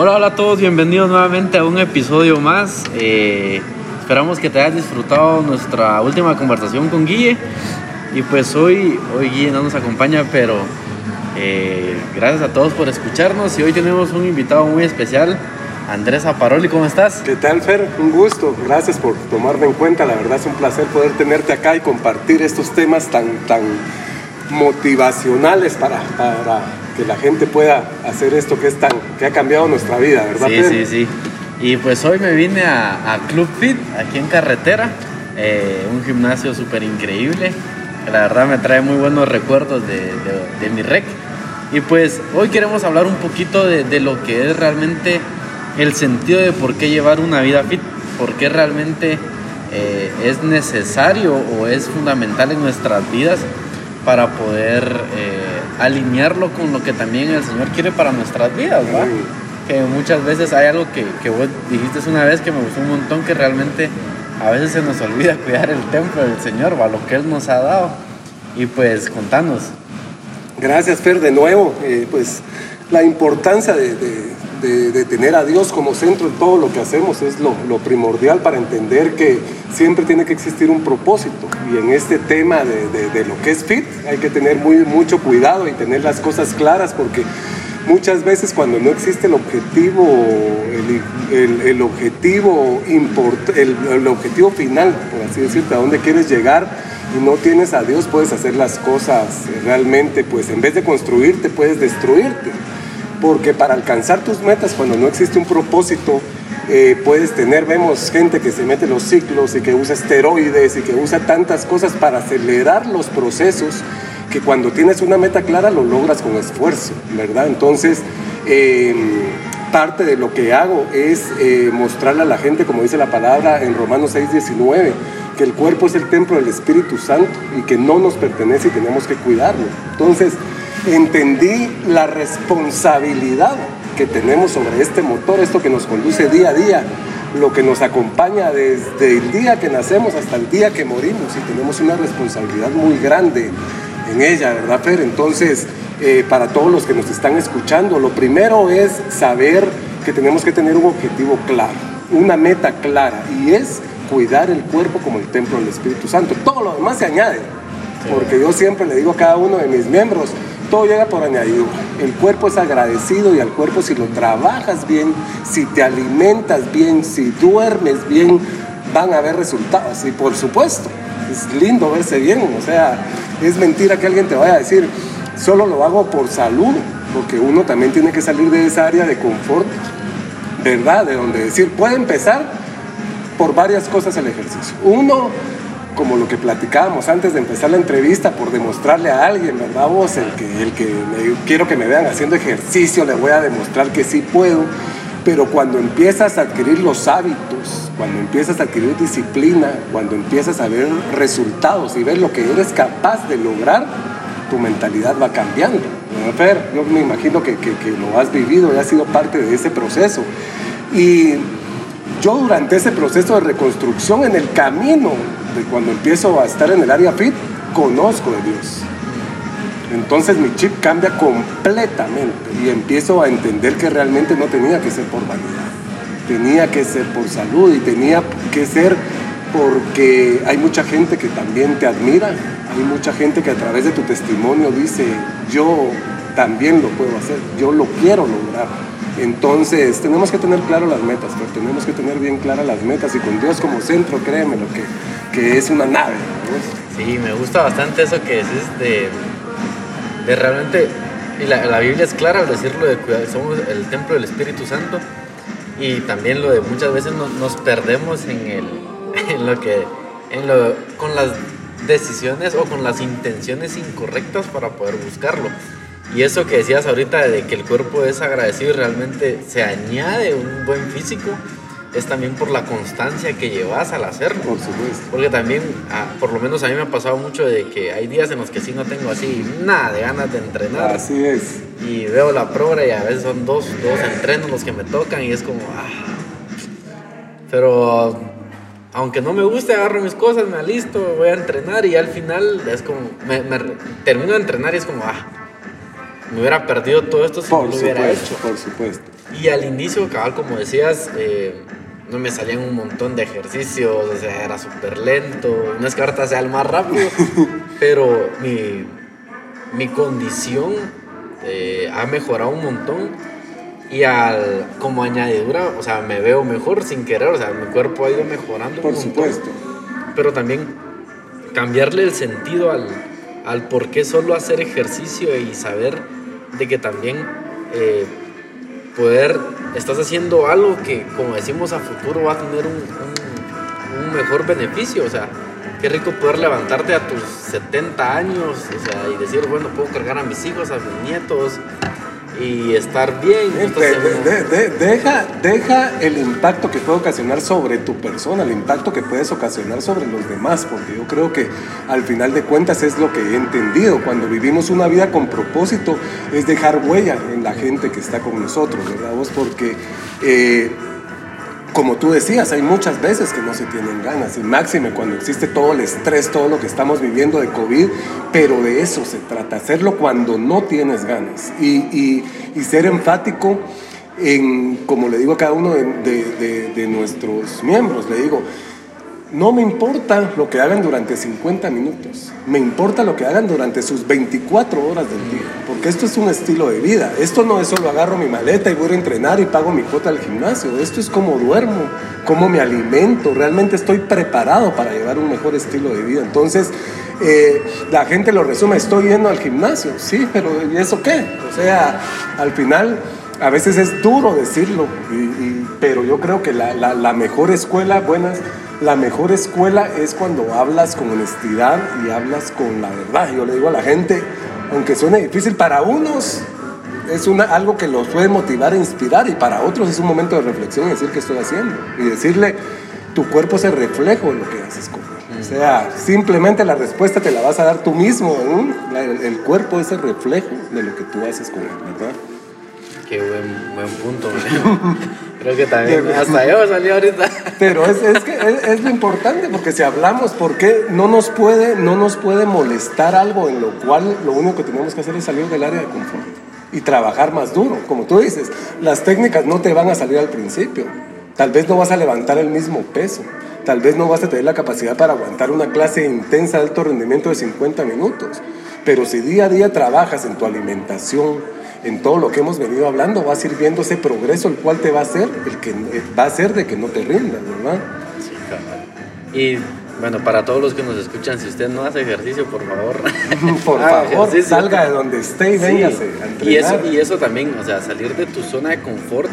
Hola, hola a todos, bienvenidos nuevamente a un episodio más. Eh, esperamos que te hayas disfrutado nuestra última conversación con Guille. Y pues hoy, hoy Guille no nos acompaña, pero eh, gracias a todos por escucharnos. Y hoy tenemos un invitado muy especial, Andrés Aparoli, ¿cómo estás? ¿Qué tal, Fer? Un gusto. Gracias por tomarme en cuenta. La verdad es un placer poder tenerte acá y compartir estos temas tan, tan motivacionales para, para que la gente pueda hacer esto que es tan que ha cambiado nuestra vida, ¿verdad? Sí, sí, sí. Y pues hoy me vine a, Club Fit, aquí en carretera, eh, un gimnasio súper increíble. La verdad me trae muy buenos recuerdos de, de, mi rec. Y pues hoy queremos hablar un poquito de, de, lo que es realmente el sentido de por qué llevar una vida fit, por qué realmente eh, es necesario o es fundamental en nuestras vidas para poder eh, alinearlo con lo que también el Señor quiere para nuestras vidas, ¿va? Que muchas veces hay algo que, que vos dijiste una vez que me gustó un montón, que realmente a veces se nos olvida cuidar el templo del Señor, ¿va? Lo que Él nos ha dado. Y pues contanos. Gracias, Fer, de nuevo. Eh, pues la importancia de, de, tener a Dios como centro en todo lo que hacemos es lo, primordial para entender que siempre tiene que existir un propósito. Y en este tema de, lo que es fit hay que tener muy, mucho cuidado y tener las cosas claras porque muchas veces cuando no existe el objetivo, el, el, objetivo, import, el, objetivo final, por así decirte, a dónde quieres llegar, y no tienes a Dios, puedes hacer las cosas realmente, pues en vez de construirte, puedes destruirte porque para alcanzar tus metas, cuando no existe un propósito, eh, puedes tener, vemos gente que se mete los ciclos y que usa esteroides y que usa tantas cosas para acelerar los procesos, que cuando tienes una meta clara lo logras con esfuerzo, ¿verdad? Entonces, em, parte de lo que hago es eh, mostrarle a la gente, como dice la palabra en Romanos 6:19, que el cuerpo es el templo del Espíritu Santo y que no nos pertenece y tenemos que cuidarlo. Entonces, entendí la responsabilidad que tenemos sobre este motor, esto que nos conduce día a día, lo que nos acompaña desde el día que nacemos hasta el día que morimos y tenemos una responsabilidad muy grande en ella, ¿verdad, Fer? Entonces, eh, para todos los que nos están escuchando, lo primero es saber que tenemos que tener un objetivo claro, una meta clara, y es cuidar el cuerpo como el templo del Espíritu Santo. Todo lo demás se añade, porque yo siempre le digo a cada uno de mis miembros, todo llega por añadido. El cuerpo es agradecido y al cuerpo si lo trabajas bien, si te alimentas bien, si duermes bien, van a haber resultados. Y por supuesto, es lindo verse bien. O sea, es mentira que alguien te vaya a decir, solo lo hago por salud, porque uno también tiene que salir de esa área de confort, ¿verdad? De donde decir, puede empezar por varias cosas el ejercicio. Uno, como lo que platicábamos antes de empezar la entrevista, por demostrarle a alguien, ¿verdad? Vos, el que, el que quiero que me vean haciendo ejercicio, le voy a demostrar que sí puedo. Pero cuando empiezas a adquirir los hábitos, cuando empiezas a adquirir disciplina, cuando empiezas a ver resultados y ver lo que eres capaz de lograr, tu mentalidad va cambiando. Fer, yo me imagino que, que, que lo has vivido y has sido parte de ese proceso. Y yo durante ese proceso de reconstrucción, en el camino de cuando empiezo a estar en el área fit, conozco de Dios. Entonces mi chip cambia completamente y empiezo a entender que realmente no tenía que ser por vanidad, tenía que ser por salud y tenía que ser porque hay mucha gente que también te admira, hay mucha gente que a través de tu testimonio dice, yo también lo puedo hacer, yo lo quiero lograr. Entonces, tenemos que tener claro las metas, pero tenemos que tener bien claras las metas y con Dios como centro, créeme lo que, que es una nave. Sí, me gusta bastante eso que decís de, de realmente, y la, Biblia es clara al decirlo de cuidar, somos el templo del Espíritu Santo y también lo de muchas veces nos, perdemos en, el, en lo que, en lo, con las decisiones o con las intenciones incorrectas para poder buscarlo. Y eso que decías ahorita de que el cuerpo es agradecido y realmente se añade un buen físico, es también por la constancia que llevas al hacerlo. Por supuesto. Porque también, ah, por lo menos a mí me ha pasado mucho de que hay días en los que sí no tengo así nada de ganas de entrenar. Así es. Y veo la prueba y a veces son dos, dos entrenos los que me tocan y es como, ah. Pero aunque no me guste, agarro mis cosas, me alisto, voy a entrenar y al final es como, me, termino de entrenar y es como, ah me hubiera perdido todo esto si no lo hubiera hecho. Por supuesto. Y al inicio, cabal, como decías, eh, no me salían un montón de ejercicios, o sea, era súper lento. No es que ahorita sea el más rápido, pero mi, mi condición eh, ha mejorado un montón. Y al, como añadidura, o sea, me veo mejor sin querer, o sea, mi cuerpo ha ido mejorando. Por supuesto. Pero también cambiarle el sentido al, al por qué solo hacer ejercicio y saber de que también eh, poder, estás haciendo algo que, como decimos, a futuro va a tener un, un, un mejor beneficio. O sea, qué rico poder levantarte a tus 70 años o sea, y decir, bueno, puedo cargar a mis hijos, a mis nietos y estar bien. De, de, deja, deja el impacto que puede ocasionar sobre tu persona, el impacto que puedes ocasionar sobre los demás, porque yo creo que al final de cuentas es lo que he entendido. Cuando vivimos una vida con propósito, es dejar huella en la gente que está con nosotros, ¿verdad? Vos? Porque eh, como tú decías, hay muchas veces que no se tienen ganas, y máxime cuando existe todo el estrés, todo lo que estamos viviendo de COVID, pero de eso se trata, hacerlo cuando no tienes ganas. Y, y, ser enfático en, como le digo a cada uno de nuestros miembros, le digo, no me importa lo que hagan durante 50 minutos, me importa lo que hagan durante sus 24 horas del día, porque esto es un estilo de vida. Esto no es solo agarro mi maleta y voy a entrenar y pago mi cuota al gimnasio. Esto es como duermo, cómo me alimento. Realmente estoy preparado para llevar un mejor estilo de vida. Entonces, eh, la gente lo resume, estoy yendo al gimnasio. Sí, pero ¿y eso qué? O sea, al final a veces es duro decirlo, pero yo creo que la, la, la mejor escuela, buenas la mejor escuela es cuando hablas con honestidad y hablas con la verdad. Yo le digo a la gente, aunque suene difícil para unos, es una, algo que los puede motivar e inspirar y para otros es un momento de reflexión y decir qué estoy haciendo y decirle, tu cuerpo es el reflejo de lo que haces con él. O sea, simplemente la respuesta te la vas a dar tú mismo. El, el cuerpo es el reflejo de lo que tú haces con él, ¿verdad? Qué buen, buen punto. Creo que también hasta yo salí ahorita. Pero es, es que es, es, lo importante, porque si hablamos, ¿por qué no nos, puede, no nos puede molestar algo en lo cual lo único que tenemos que hacer es salir del área de confort y trabajar más duro? Como tú dices, las técnicas no te van a salir al principio. Tal vez no vas a levantar el mismo peso. Tal vez no vas a tener la capacidad para aguantar una clase intensa de alto rendimiento de 50 minutos. Pero si día a día trabajas en tu alimentación, en todo lo que hemos venido hablando, vas a ir viendo ese progreso, el cual te va a hacer, el que va a hacer de que no te rindas, ¿verdad? Sí, cabrón. Y bueno, para todos los que nos escuchan, si usted no hace ejercicio, por favor. por favor, ejercicio. salga de donde esté y véngase sí. Y eso, y eso también, o sea, salir de tu zona de confort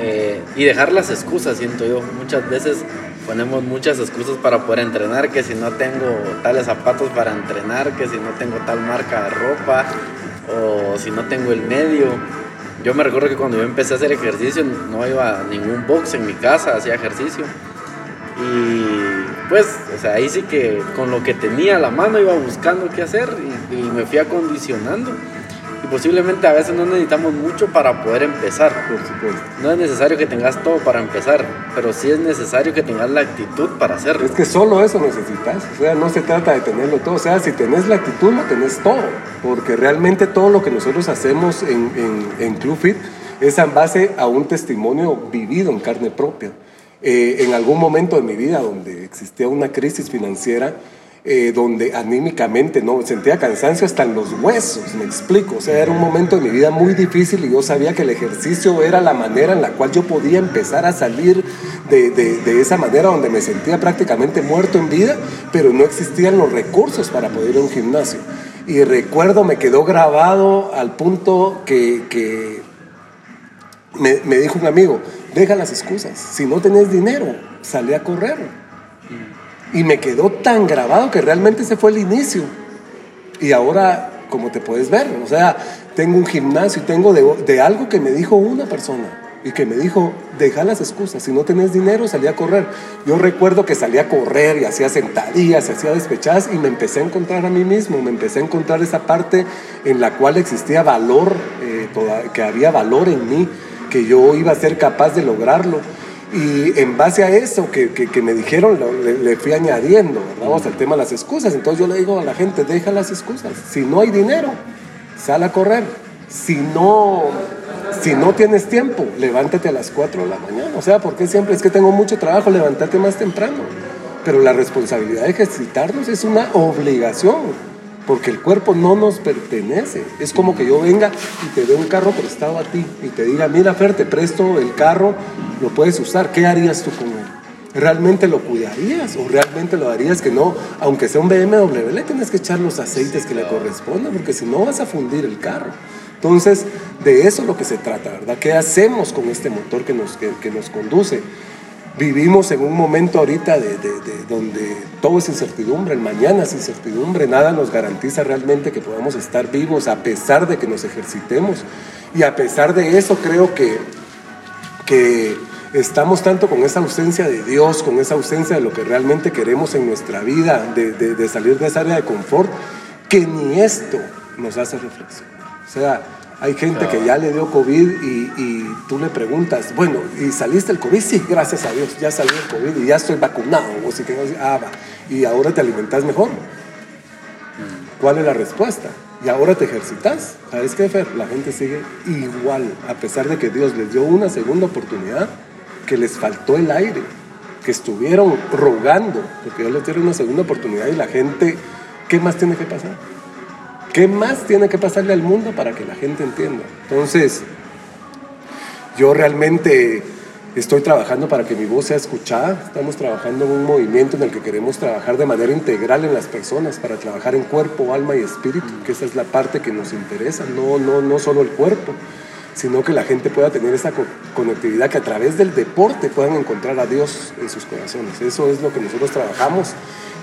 eh, y dejar las excusas, siento yo. Muchas veces ponemos muchas excusas para poder entrenar, que si no tengo tales zapatos para entrenar, que si no tengo tal marca de ropa, o si no tengo el medio. Yo me recuerdo que cuando yo empecé a hacer ejercicio no iba ningún box en mi casa, hacía ejercicio. Y pues, o sea, ahí sí que con lo que tenía a la mano iba buscando qué hacer y, y me fui acondicionando. Y posiblemente a veces no necesitamos mucho para poder empezar. Por supuesto. No es necesario que tengas todo para empezar, pero sí es necesario que tengas la actitud para hacerlo. Es que solo eso necesitas. O sea, no se trata de tenerlo todo. O sea, si tenés la actitud, lo tenés todo. Porque realmente todo lo que nosotros hacemos en, en, en ClubFit es en base a un testimonio vivido en carne propia. Eh, en algún momento de mi vida donde existía una crisis financiera, eh, donde anímicamente no sentía cansancio hasta en los huesos, me explico. O sea, era un momento de mi vida muy difícil y yo sabía que el ejercicio era la manera en la cual yo podía empezar a salir de, de, esa manera donde me sentía prácticamente muerto en vida, pero no existían los recursos para poder ir a un gimnasio. Y recuerdo, me quedó grabado al punto que, me, dijo un amigo, deja las excusas, si no tenés dinero, sale a correr. Y me quedó tan grabado que realmente ese fue el inicio. Y ahora, como te puedes ver, o sea, tengo un gimnasio y tengo de, algo que me dijo una persona y que me dijo, deja las excusas, si no tenés dinero, salí a correr. Yo recuerdo que salí a correr y hacía sentadillas, hacía despechadas y me empecé a encontrar a mí mismo, me empecé a encontrar esa parte en la cual existía valor, eh, que había valor en mí, que yo iba a ser capaz de lograrlo. Y en base a eso que, que, me dijeron, le, fui añadiendo, vamos al tema de las excusas. Entonces yo le digo a la gente, deja las excusas. Si no hay dinero, sal a correr. Si no Si no tienes tiempo, levántate a las 4 de la mañana. O sea, porque siempre es que tengo mucho trabajo, levántate más temprano. Pero la responsabilidad de ejercitarnos es una obligación porque el cuerpo no nos pertenece. Es como que yo venga y te dé un carro prestado a ti y te diga, mira Fer, te presto el carro, lo puedes usar, ¿qué harías tú con él? ¿Realmente lo cuidarías o realmente lo harías que no, aunque sea un BMW, le tienes que echar los aceites que le correspondan, porque si no vas a fundir el carro. Entonces, de eso es lo que se trata, ¿verdad? ¿Qué hacemos con este motor que nos, que nos conduce? Vivimos en un momento ahorita de, donde todo es incertidumbre, el mañana es incertidumbre, nada nos garantiza realmente que podamos estar vivos a pesar de que nos ejercitemos. Y a pesar de eso creo que, que estamos tanto con esa ausencia de Dios, con esa ausencia de lo que realmente queremos en nuestra vida, de, salir de esa área de confort, que ni esto nos hace reflexión. O sea, hay gente que ya le dio COVID y, tú le preguntas, bueno, ¿y saliste el COVID? Sí, gracias a Dios, ya salí el COVID y ya estoy vacunado. O si ah, va. Y ahora te alimentas mejor. ¿Cuál es la respuesta? Y ahora te ejercitas. ¿Sabes qué, Fer? La gente sigue igual, a pesar de que Dios les dio una segunda oportunidad, que les faltó el aire, que estuvieron rogando, porque Dios les dio una segunda oportunidad y la gente, ¿qué más tiene que pasar? ¿Qué más tiene que pasarle al mundo para que la gente entienda? Entonces, yo realmente estoy trabajando para que mi voz sea escuchada. Estamos trabajando en un movimiento en el que queremos trabajar de manera integral en las personas, para trabajar en cuerpo, alma y espíritu, que esa es la parte que nos interesa, no, no, no solo el cuerpo, sino que la gente pueda tener esa conectividad, que a través del deporte puedan encontrar a Dios en sus corazones. Eso es lo que nosotros trabajamos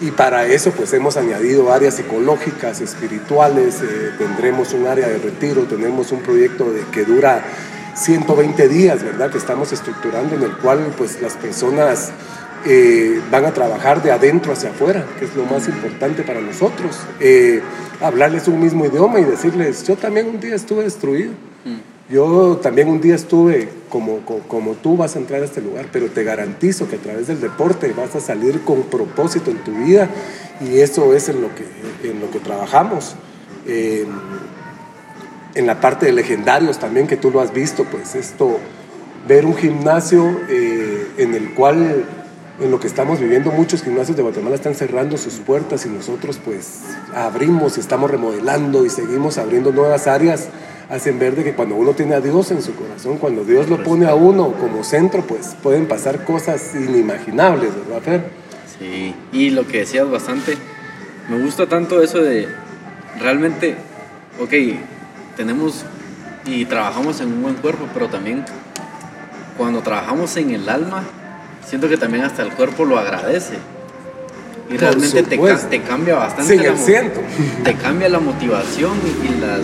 y para eso pues hemos añadido áreas psicológicas, espirituales, eh, tendremos un área de retiro, tenemos un proyecto de, que dura 120 días, ¿verdad? Que estamos estructurando en el cual pues las personas eh, van a trabajar de adentro hacia afuera, que es lo más importante para nosotros. Eh, hablarles un mismo idioma y decirles, yo también un día estuve destruido. Yo también un día estuve como, como, tú vas a entrar a este lugar, pero te garantizo que a través del deporte vas a salir con propósito en tu vida y eso es en lo que, en lo que trabajamos. en la parte de legendarios también, que tú lo has visto, pues esto, ver un gimnasio eh, en el cual, en lo que estamos viviendo, muchos gimnasios de Guatemala están cerrando sus puertas y nosotros pues abrimos y estamos remodelando y seguimos abriendo nuevas áreas hacen ver de que cuando uno tiene a Dios en su corazón, cuando Dios lo pone a uno como centro, pues pueden pasar cosas inimaginables, ¿verdad, Fer? Sí, y lo que decías bastante, me gusta tanto eso de realmente, ok, tenemos y trabajamos en un buen cuerpo, pero también cuando trabajamos en el alma, siento que también hasta el cuerpo lo agradece. Y realmente te, te, cambia bastante. la, Te cambia la motivación y, las,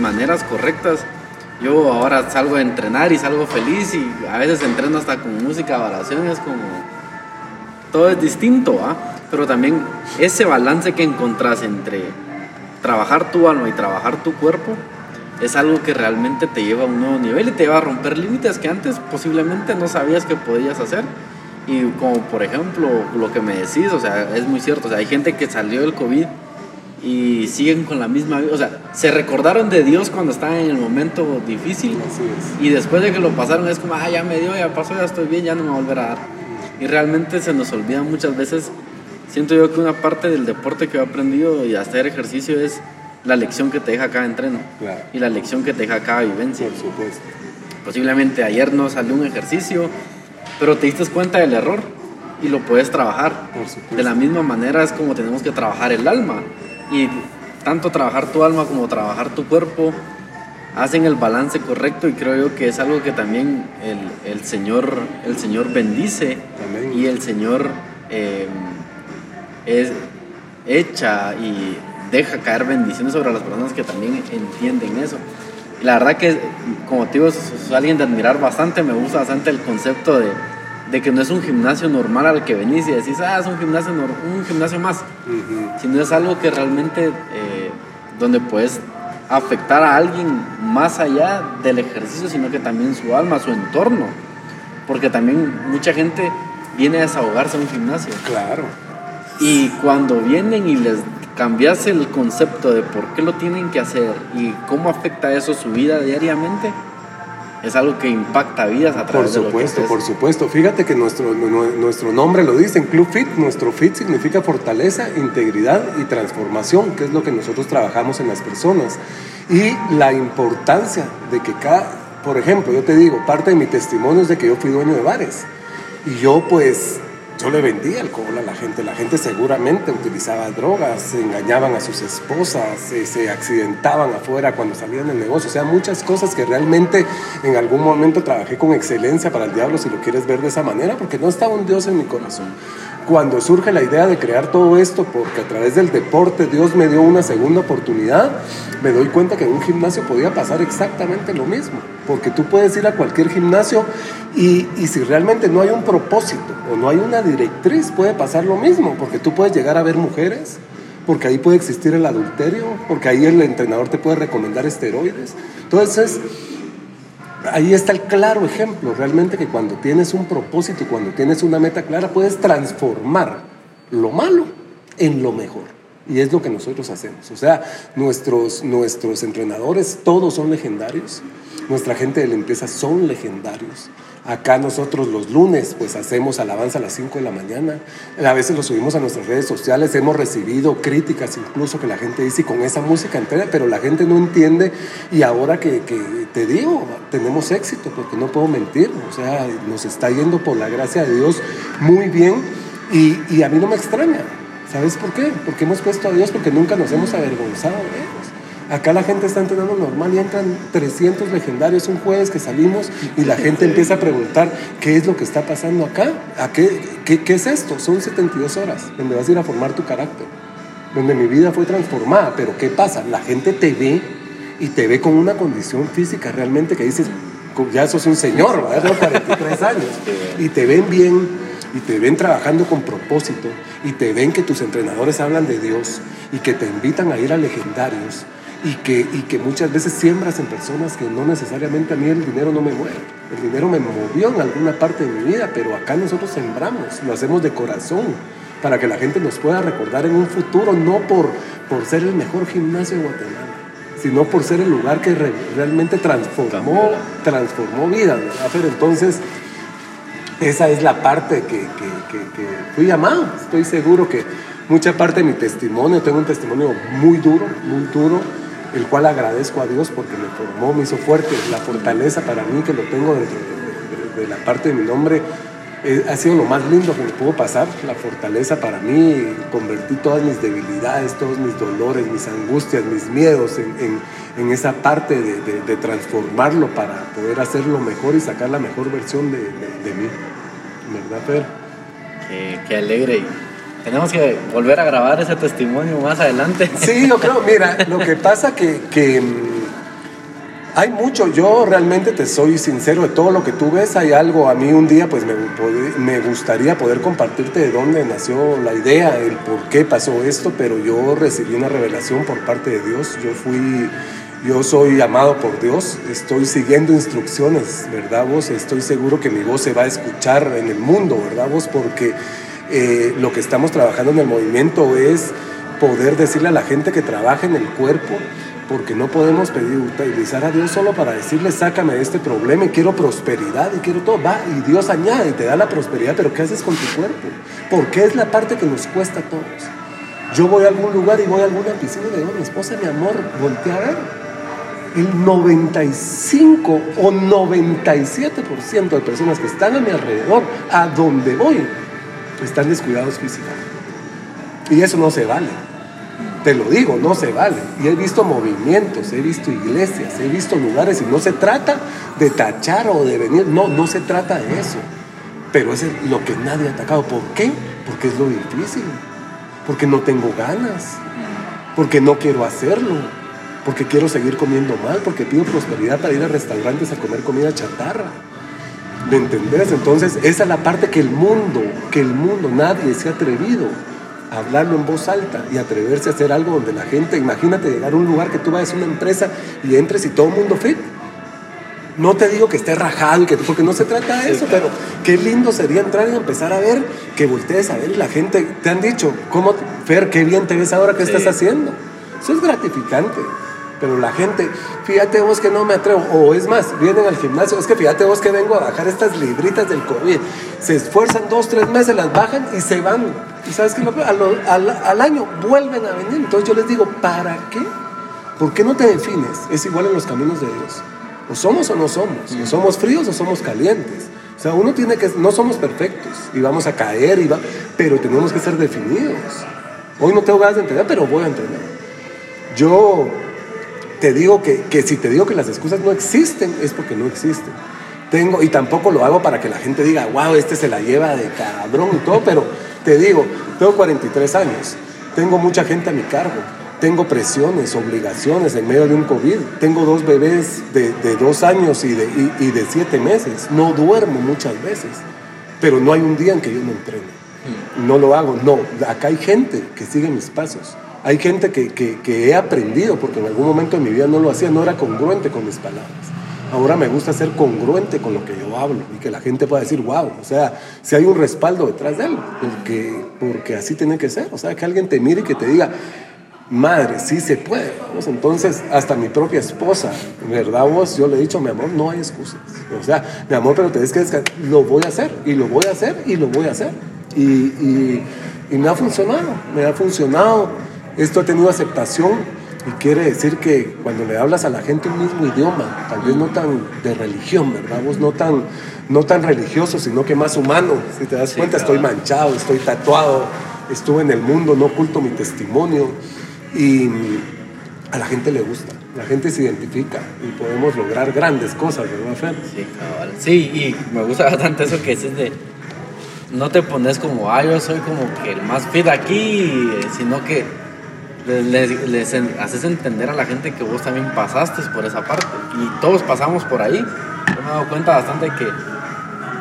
maneras correctas. Yo ahora salgo a entrenar y salgo feliz y a veces entreno hasta con música de oración, es como... Todo es distinto, ¿ah? Pero también ese balance que encontrás entre trabajar tu alma y trabajar tu cuerpo es algo que realmente te lleva a un nuevo nivel y te va a romper límites que antes posiblemente no sabías que podías hacer y como por ejemplo lo que me decís, o sea, es muy cierto, o sea, hay gente que salió del COVID y siguen con la misma vida, o sea, se recordaron de Dios cuando estaban en el momento difícil y después de que lo pasaron es como, ah, ya me dio, ya pasó, ya estoy bien, ya no me va a volver a dar. Y realmente se nos olvida muchas veces, siento yo que una parte del deporte que he aprendido y hacer ejercicio es la lección que te deja cada entreno y la lección que te deja cada vivencia. Por supuesto. Posiblemente ayer no salió un ejercicio, pero te diste cuenta del error y lo puedes trabajar. de la misma manera es como tenemos que trabajar el alma. Y tanto trabajar tu alma como trabajar tu cuerpo hacen el balance correcto y creo yo que es algo que también el, Señor, el Señor bendice y el Señor eh, es, echa y deja caer bendiciones sobre las personas que también entienden eso. La verdad que, como te digo, es alguien de admirar bastante, me gusta bastante el concepto de, de que no es un gimnasio normal al que venís y decís, ah, es un gimnasio, un gimnasio más, sino es algo que realmente, eh, donde puedes afectar a alguien más allá del ejercicio, sino que también su alma, su entorno, porque también mucha gente viene a desahogarse a un gimnasio. Claro. Y cuando vienen y les cambias el concepto de por qué lo tienen que hacer y cómo afecta eso su vida diariamente, es algo que impacta vidas a través por supuesto, Por supuesto, Fíjate que nuestro, nuestro nombre lo dice en Club Fit. Nuestro Fit significa fortaleza, integridad y transformación, que es lo que nosotros trabajamos en las personas. Y la importancia de que cada, por ejemplo, yo te digo, parte de mi testimonio es de que yo fui dueño de bares. Y yo pues yo le vendía alcohol a la gente. La gente seguramente utilizaba drogas, se engañaban a sus esposas, se, accidentaban afuera cuando salían del negocio. O sea, muchas cosas que realmente en algún momento trabajé con excelencia para el diablo, si lo quieres ver de esa manera, porque no estaba un Dios en mi corazón cuando surge la idea de crear todo esto, porque a través del deporte Dios me dio una segunda oportunidad, me doy cuenta que en un gimnasio podía pasar exactamente lo mismo. Porque tú puedes ir a cualquier gimnasio y, y, si realmente no hay un propósito o no hay una directriz, puede pasar lo mismo. Porque tú puedes llegar a ver mujeres, porque ahí puede existir el adulterio, porque ahí el entrenador te puede recomendar esteroides. Entonces, ahí está el claro ejemplo, realmente que cuando tienes un propósito y cuando tienes una meta clara, puedes transformar lo malo en lo mejor. Y es lo que nosotros hacemos. O sea, nuestros, nuestros entrenadores todos son legendarios, nuestra gente de limpieza son legendarios. Acá nosotros los lunes pues hacemos alabanza a las 5 de la mañana. A veces lo subimos a nuestras redes sociales. Hemos recibido críticas incluso que la gente dice con esa música entera, pero la gente no entiende. Y ahora que, te digo, tenemos éxito porque no puedo mentir. O sea, nos está yendo por la gracia de Dios muy bien y, y a mí no me extraña. ¿Sabes por qué? Porque hemos puesto a Dios porque nunca nos hemos avergonzado. Acá la gente está entrenando normal y entran 300 legendarios un jueves que salimos y la gente empieza a preguntar qué es lo que está pasando acá, ¿A qué, qué, qué es esto. Son 72 horas donde vas a ir a formar tu carácter, donde mi vida fue transformada. Pero ¿qué pasa? La gente te ve y te ve con una condición física realmente que dices, ya sos un señor, ¿verdad? 43 años. Y te ven bien y te ven trabajando con propósito y te ven que tus entrenadores hablan de Dios y que te invitan a ir a legendarios y que, y que muchas veces siembras en personas que no necesariamente a mí el dinero no me mueve. El dinero me movió en alguna parte de mi vida, pero acá nosotros sembramos, lo hacemos de corazón para que la gente nos pueda recordar en un futuro, no por, por ser el mejor gimnasio de Guatemala, sino por ser el lugar que realmente transformó, transformó vidas. Entonces, esa es la parte que, que, que fui llamado. Estoy seguro que mucha parte de mi testimonio, tengo un testimonio muy duro, muy duro, el cual agradezco a Dios porque me formó, me hizo fuerte. La fortaleza para mí que lo tengo dentro de, la parte de mi nombre eh, ha sido lo más lindo que me pudo pasar. La fortaleza para mí, convertí todas mis debilidades, todos mis dolores, mis angustias, mis miedos en, en, esa parte de, de, transformarlo para poder hacerlo mejor y sacar la mejor versión de, mí. ¿Verdad, Fer? Qué, qué alegre tenemos que volver a grabar ese testimonio más adelante. Sí, yo creo, mira, lo que pasa que, que mm, hay mucho, yo realmente te soy sincero de todo lo que tú ves, hay algo, a mí un día pues me, me gustaría poder compartirte de dónde nació la idea, el por qué pasó esto, pero yo recibí una revelación por parte de Dios, yo fui, yo soy amado por Dios, estoy siguiendo instrucciones, ¿verdad vos? Estoy seguro que mi voz se va a escuchar en el mundo, ¿verdad vos? Porque eh, lo que estamos trabajando en el movimiento es poder decirle a la gente que trabaja en el cuerpo, porque no podemos pedir, utilizar a Dios solo para decirle, sácame de este problema y quiero prosperidad y quiero todo. Va, y Dios añade y te da la prosperidad, pero ¿qué haces con tu cuerpo? Porque es la parte que nos cuesta a todos. Yo voy a algún lugar y voy a alguna piscina y le digo mi esposa, mi amor, voltea a ver. El 95 o 97% de personas que están a mi alrededor, a donde voy, están descuidados físicamente. Y eso no se vale. Te lo digo, no se vale. Y he visto movimientos, he visto iglesias, he visto lugares y no se trata de tachar o de venir, no, no se trata de eso. Pero es lo que nadie ha atacado. ¿Por qué? Porque es lo difícil. Porque no tengo ganas. Porque no quiero hacerlo. Porque quiero seguir comiendo mal. Porque pido prosperidad para ir a restaurantes a comer comida chatarra. ¿Me entendés? Entonces, esa es la parte que el mundo, que el mundo, nadie se ha atrevido a hablarlo en voz alta y atreverse a hacer algo donde la gente, imagínate llegar a un lugar que tú vayas a una empresa y entres y todo el mundo fit. No te digo que esté rajado y que porque no se trata de eso, pero qué lindo sería entrar y empezar a ver, que voltees a ver y la gente te han dicho, ¿cómo, Fer, qué bien te ves ahora, qué estás haciendo? Eso es gratificante. Pero la gente, fíjate vos que no me atrevo, o es más, vienen al gimnasio, es que fíjate vos que vengo a bajar estas libritas del COVID, se esfuerzan dos, tres meses, las bajan y se van. Y sabes que al, al año vuelven a venir. Entonces yo les digo, ¿para qué? ¿Por qué no te defines? Es igual en los caminos de Dios. O somos o no somos, o somos fríos o somos calientes. O sea, uno tiene que, no somos perfectos y vamos a caer, y va, pero tenemos que ser definidos. Hoy no tengo ganas de entrenar, pero voy a entrenar. Yo te digo que, que, si te digo que las excusas no existen, es porque no existen. Tengo, y tampoco lo hago para que la gente diga, wow, este se la lleva de cabrón y todo, pero te digo, tengo 43 años, tengo mucha gente a mi cargo, tengo presiones, obligaciones en medio de un COVID, tengo dos bebés de, de dos años y de, y, de siete meses, no duermo muchas veces, pero no hay un día en que yo no entrene. No lo hago, no, acá hay gente que sigue mis pasos. Hay gente que, que, he aprendido, porque en algún momento de mi vida no lo hacía, no era congruente con mis palabras. Ahora me gusta ser congruente con lo que yo hablo y que la gente pueda decir, wow, o sea, si hay un respaldo detrás de él, porque, porque así tiene que ser. O sea, que alguien te mire y que te diga, madre, sí se puede. Entonces, hasta mi propia esposa, ¿verdad vos? Yo le he dicho, mi amor, no hay excusas. O sea, mi amor, pero tenés que descansar. Lo voy a hacer, y lo voy a hacer, y lo voy a hacer. Y, y, y me ha funcionado, me ha funcionado esto ha tenido aceptación y quiere decir que cuando le hablas a la gente un mismo idioma, tal vez no tan de religión, ¿verdad? Vos no tan, no tan religioso, sino que más humano. Si te das cuenta, estoy manchado, estoy tatuado, estuve en el mundo, no oculto mi testimonio. Y a la gente le gusta, la gente se identifica y podemos lograr grandes cosas, ¿verdad, Fer? Sí, cabal. Sí, y me gusta bastante eso que dices de no te pones como, ah, yo soy como que el más fit aquí, sino que les, haces entender a la gente que vos también pasaste por esa parte. Y todos pasamos por ahí. Yo me he dado cuenta bastante que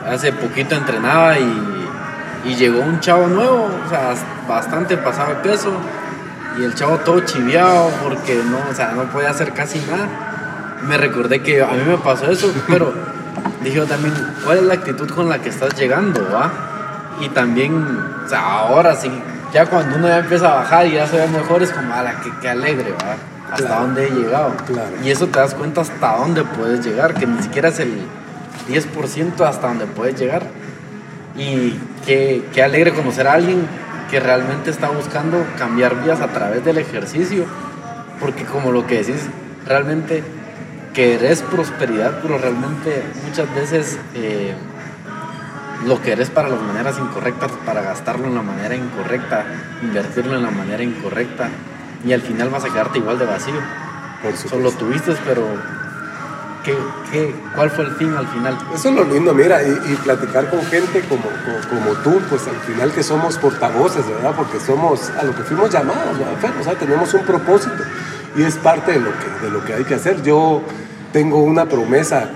hace poquito entrenaba y, llegó un chavo nuevo, o sea, bastante pasado de peso. Y el chavo todo chiviado porque no, o sea, no podía hacer casi nada. Me recordé que a mí me pasó eso, pero dije yo también, ¿cuál es la actitud con la que estás llegando, va? Y también, o sea, ahora sí ya cuando uno ya empieza a bajar y ya se ve mejor, es como, a la que, alegre, ¿verdad? Hasta dónde he llegado. Y eso te das cuenta hasta dónde puedes llegar, que ni siquiera es el 10% hasta dónde puedes llegar. Y qué, qué alegre conocer a alguien que realmente está buscando cambiar vidas a través del ejercicio. Porque como lo que decís, realmente querés prosperidad, pero realmente muchas veces... Eh, lo que eres para las maneras incorrectas, para gastarlo en la manera incorrecta, invertirlo en la manera incorrecta, y al final vas a quedarte igual de vacío. Por Solo tuviste, pero ¿qué, qué, cuál fue el fin al final? Eso es lo lindo, mira, y, platicar con gente como, como, tú, pues al final que somos portavoces, ¿verdad? Porque somos a lo que fuimos llamados, ¿verdad? O sea, tenemos un propósito y es parte de lo que, de lo que hay que hacer. Yo tengo una promesa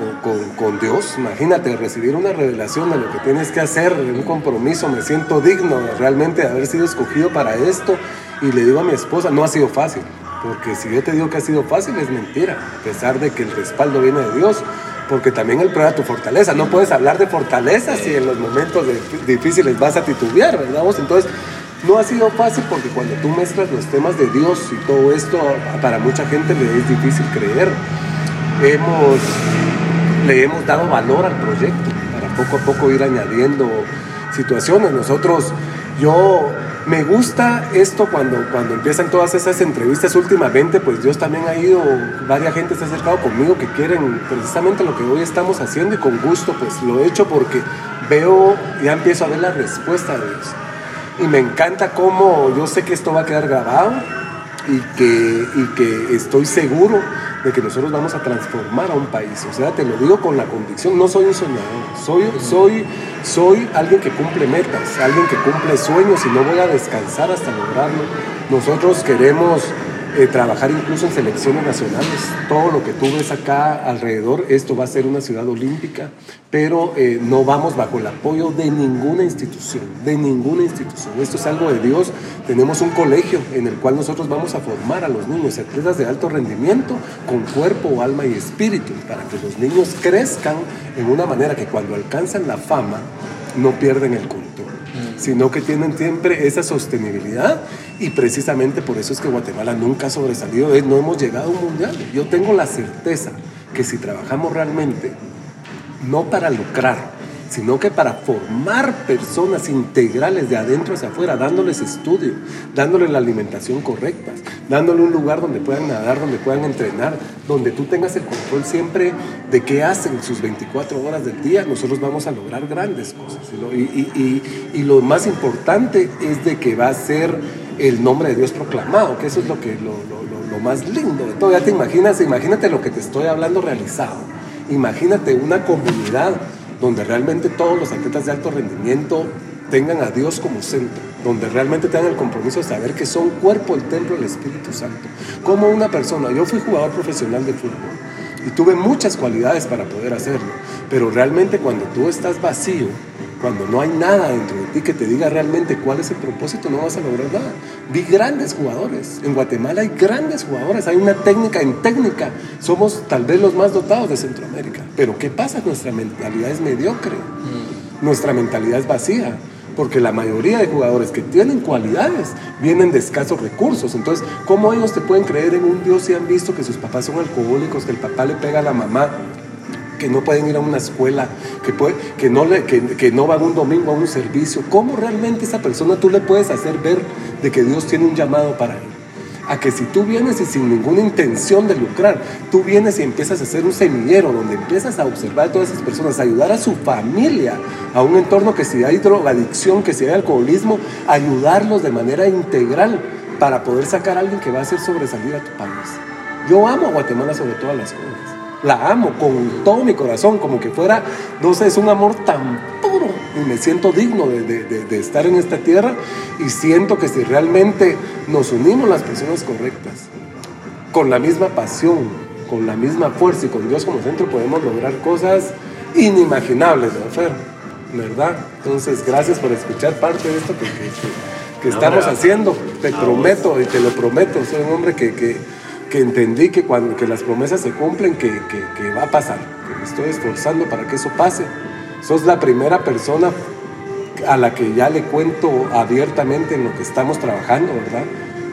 con, Dios. Imagínate, recibir una revelación de lo que tienes que hacer, un compromiso. Me siento digno realmente de haber sido escogido para esto. Y le digo a mi esposa, no ha sido fácil. Porque si yo te digo que ha sido fácil, es mentira. A pesar de que el respaldo viene de Dios. Porque también Él prueba tu fortaleza. No puedes hablar de fortaleza si en los momentos difíciles vas a titubear, ¿verdad? Entonces, no ha sido fácil porque cuando tú mezclas los temas de Dios y todo esto, para mucha gente le es difícil creer hemos, le hemos dado valor al proyecto para poco a poco ir añadiendo situaciones. Nosotros, yo me gusta esto cuando, cuando empiezan todas esas entrevistas últimamente, pues Dios también ha ido, varias gente se ha acercado conmigo que quieren precisamente lo que hoy estamos haciendo y con gusto pues lo he hecho porque veo, ya empiezo a ver la respuesta de Dios. Y me encanta cómo yo sé que esto va a quedar grabado y que, y que estoy seguro de que nosotros vamos a transformar a un país. O sea, te lo digo con la convicción, no soy un soñador, soy, soy, soy alguien que cumple metas, alguien que cumple sueños y no voy a descansar hasta lograrlo. Nosotros queremos eh, trabajar incluso en selecciones nacionales. Todo lo que tú ves acá alrededor, esto va a ser una ciudad olímpica, pero eh, no vamos bajo el apoyo de ninguna institución, de ninguna institución. Esto es algo de Dios. Tenemos un colegio en el cual nosotros vamos a formar a los niños, atletas de alto rendimiento, con cuerpo, alma y espíritu, para que los niños crezcan en una manera que cuando alcanzan la fama no pierden el control, mm. sino que tienen siempre esa sostenibilidad Y precisamente por eso es que Guatemala nunca ha sobresalido, no hemos llegado a un mundial. Yo tengo la certeza que si trabajamos realmente, no para lucrar, sino que para formar personas integrales de adentro hacia afuera, dándoles estudio, dándoles la alimentación correcta, dándole un lugar donde puedan nadar, donde puedan entrenar, donde tú tengas el control siempre de qué hacen sus 24 horas del día, nosotros vamos a lograr grandes cosas. Y, lo más importante es de que va a ser el nombre de Dios proclamado, que eso es lo, que, lo, lo más lindo de todo. Ya te imaginas, imagínate lo que te estoy hablando realizado. Imagínate una comunidad donde realmente todos los atletas de alto rendimiento tengan a Dios como centro, donde realmente tengan el compromiso de saber que son cuerpo el templo del Espíritu Santo. Como una persona, yo fui jugador profesional de fútbol y tuve muchas cualidades para poder hacerlo, pero realmente cuando tú estás vacío, cuando no hay nada dentro de ti que te diga realmente cuál es el propósito, no vas a lograr nada. Vi grandes jugadores. En Guatemala hay grandes jugadores. Hay una técnica. En técnica somos tal vez los más dotados de Centroamérica. Pero ¿qué pasa? Nuestra mentalidad es mediocre. Mm. Nuestra mentalidad es vacía. Porque la mayoría de jugadores que tienen cualidades vienen de escasos recursos. Entonces, ¿cómo ellos te pueden creer en un Dios si han visto que sus papás son alcohólicos, que el papá le pega a la mamá, que no pueden ir a una escuela, que, no van un domingo a un servicio. ¿Cómo realmente esa persona tú le puedes hacer ver de que Dios tiene un llamado para él? A que si tú vienes y sin ninguna intención de lucrar, tú vienes y empiezas a hacer un semillero donde empiezas a observar a todas esas personas, a ayudar a su familia, a un entorno que si hay drogadicción, que si hay alcoholismo, ayudarlos de manera integral para poder sacar a alguien que va a hacer sobresalir a tu país. Yo amo a Guatemala sobre todas las cosas la amo con todo mi corazón, como que fuera, no sé, es un amor tan puro y me siento digno de, estar en esta tierra y siento que si realmente nos unimos las personas correctas, con la misma pasión, con la misma fuerza y con Dios como centro, podemos lograr cosas inimaginables, ¿no, ¿Verdad? Entonces, gracias por escuchar parte de esto que, estamos haciendo. Te prometo y te lo prometo, soy un hombre que, que que entendí que cuando que las promesas se cumplen, que, que, va a pasar, que me estoy esforzando para que eso pase. Sos la primera persona a la que ya le cuento abiertamente en lo que estamos trabajando, ¿verdad?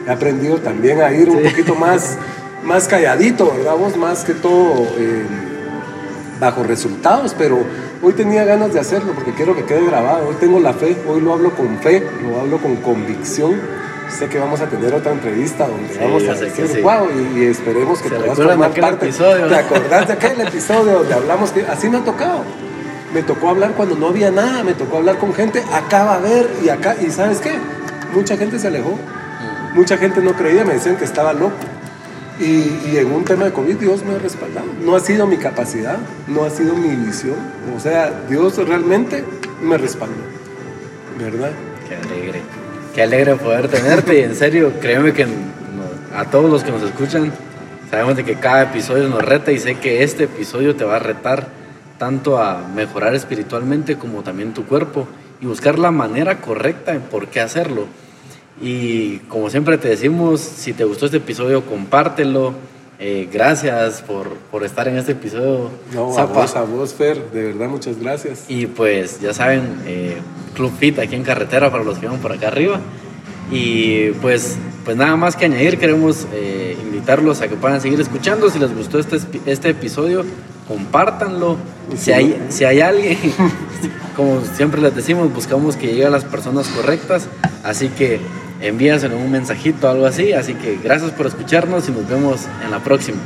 He aprendido también a ir un poquito más, más calladito, ¿verdad? Vos más que todo eh, bajo resultados, pero hoy tenía ganas de hacerlo porque quiero que quede grabado. Hoy tengo la fe, hoy lo hablo con fe, lo hablo con convicción sé que vamos a tener otra entrevista donde vamos a decir, wow, y, esperemos que puedas formar parte. Episodio, ¿Te acordás de aquel episodio donde hablamos que así me ha tocado? Me tocó hablar cuando no había nada, me tocó hablar con gente, acá va a ver y acá, y ¿sabes qué? Mucha gente se alejó, mm. mucha gente no creía, me decían que estaba loco. Y, y, en un tema de COVID Dios me ha respaldado. No ha sido mi capacidad, no ha sido mi visión. O sea, Dios realmente me respaldó. ¿Verdad? Qué alegre. Qué alegre poder tenerte y en serio, créeme que a todos los que nos escuchan, sabemos de que cada episodio nos reta y sé que este episodio te va a retar tanto a mejorar espiritualmente como también tu cuerpo y buscar la manera correcta en por qué hacerlo. Y como siempre te decimos, si te gustó este episodio, compártelo. Eh, gracias por, estar en este episodio. No, a vos, a vos, Fer, de verdad, muchas gracias. Y pues ya saben, eh, Club Fit aquí en carretera para los que van por acá arriba. Y pues, pues nada más que añadir, queremos eh, invitarlos a que puedan seguir escuchando. Si les gustó este, este episodio, compártanlo. Si hay, si hay alguien, como siempre les decimos, buscamos que llegue a las personas correctas. Así que envíaselo un mensajito o algo así. Así que gracias por escucharnos y nos vemos en la próxima.